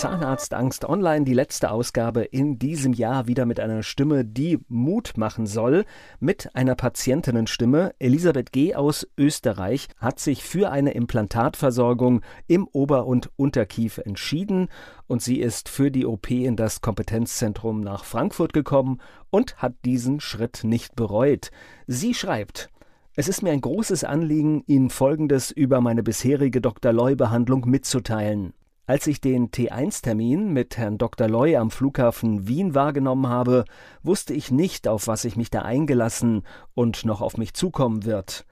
Zahnarztangst online, die letzte Ausgabe in diesem Jahr wieder mit einer Stimme, die Mut machen soll. Mit einer Patientinnenstimme. Elisabeth G. aus Österreich hat sich für eine Implantatversorgung im Ober- und Unterkiefer entschieden und sie ist für die OP in das Kompetenzzentrum nach Frankfurt gekommen und hat diesen Schritt nicht bereut. Sie schreibt, es ist mir ein großes Anliegen, Ihnen Folgendes über meine bisherige Dr. Loy-Behandlung mitzuteilen. Als ich den T1-Termin mit Herrn Dr. Loy am Flughafen Wien wahrgenommen habe, wusste ich nicht, auf was ich mich da eingelassen und noch auf mich zukommen wird.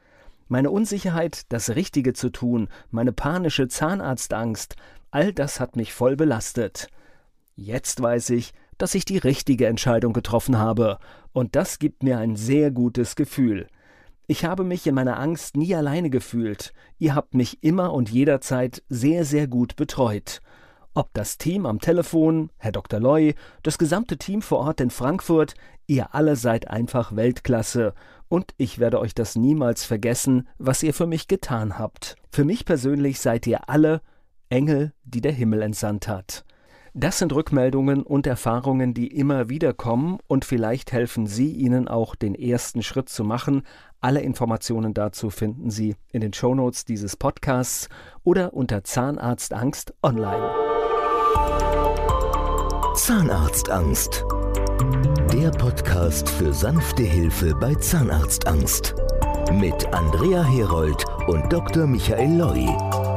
Meine Unsicherheit, das Richtige zu tun, meine panische Zahnarztangst, all das hat mich voll belastet. Jetzt weiß ich, dass ich die richtige Entscheidung getroffen habe, und das gibt mir ein sehr gutes Gefühl. Ich habe mich in meiner Angst nie alleine gefühlt. Ihr habt mich immer und jederzeit sehr, sehr gut betreut. Ob das Team am Telefon, Herr Dr. Loy, das gesamte Team vor Ort in Frankfurt, ihr alle seid einfach Weltklasse und ich werde euch das niemals vergessen, was ihr für mich getan habt. Für mich persönlich seid ihr alle Engel, die der Himmel entsandt hat. Das sind Rückmeldungen und Erfahrungen, die immer wieder kommen und vielleicht helfen Sie Ihnen auch den ersten Schritt zu machen. Alle Informationen dazu finden Sie in den Shownotes dieses Podcasts oder unter Zahnarztangst online. Zahnarztangst. Der Podcast für sanfte Hilfe bei Zahnarztangst. Mit Andrea Herold und Dr. Michael Loi.